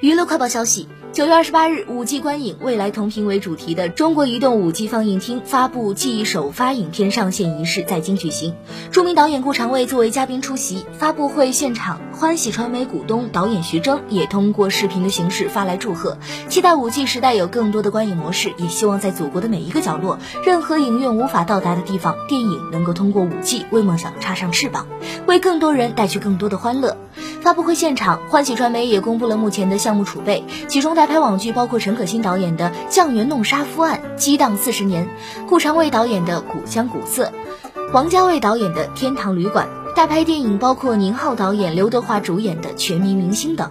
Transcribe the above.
娱乐快报消息：九月二十八日，五 G 观影、未来同屏为主题的中国移动五 G 放映厅发布暨首发影片上线仪式在京举行。著名导演顾长卫作为嘉宾出席。发布会现场，欢喜传媒股东导演徐峥也通过视频的形式发来祝贺，期待五 G 时代有更多的观影模式，也希望在祖国的每一个角落，任何影院无法到达的地方，电影能够通过五 G 为梦想插上翅膀，为更多人带去更多的欢乐。发布会现场，欢喜传媒也公布了目前的项目储备，其中代拍网剧包括陈可辛导演的《酱园弄杀夫案》，激荡四十年；顾长卫导演的《古香古色》，王家卫导演的《天堂旅馆》；代拍电影包括宁浩导演、刘德华主演的《全民明星》等。